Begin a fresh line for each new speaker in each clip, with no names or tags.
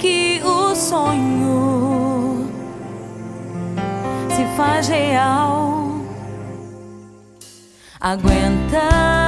que o sonho se faz real. Aguenta,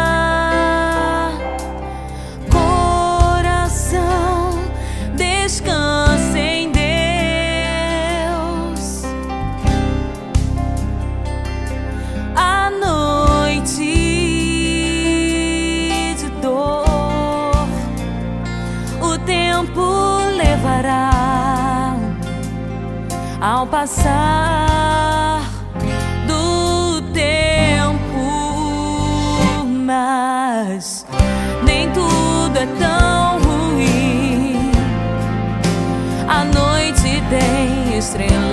tempo levará ao passar do tempo, mas nem tudo é tão ruim. A noite tem estrelas.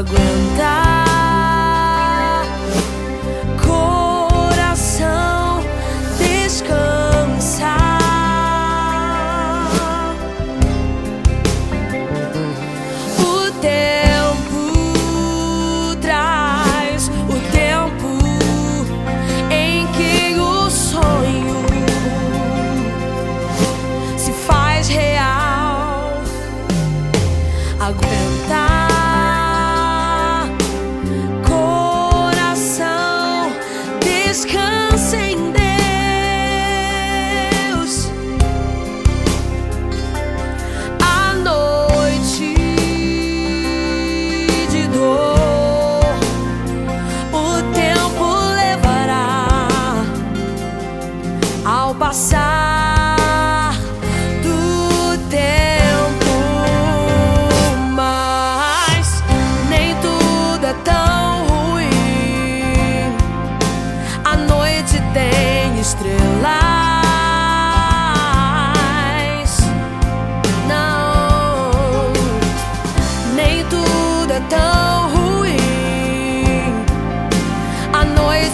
Aguentar,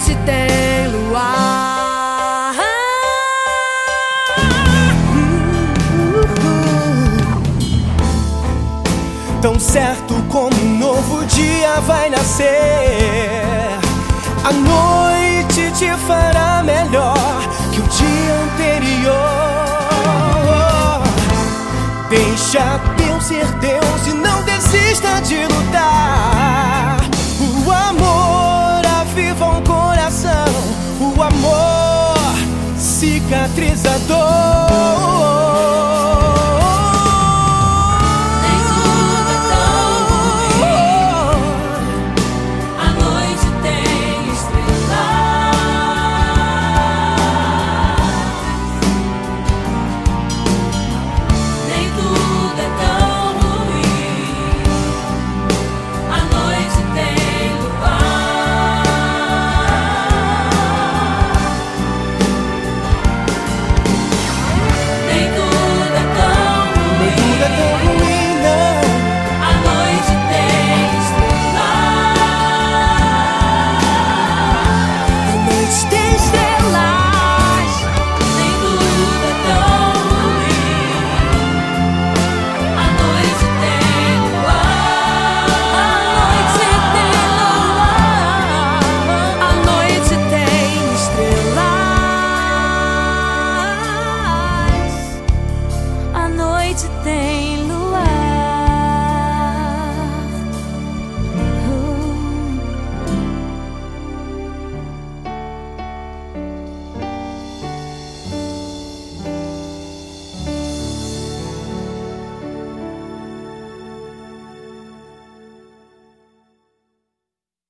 noite tem luar.
Tão certo como um novo dia vai nascer. A noite te fará melhor que o dia anterior. Deixa Deus ser Deus e não desista de lutar. Amor cicatriza a dor.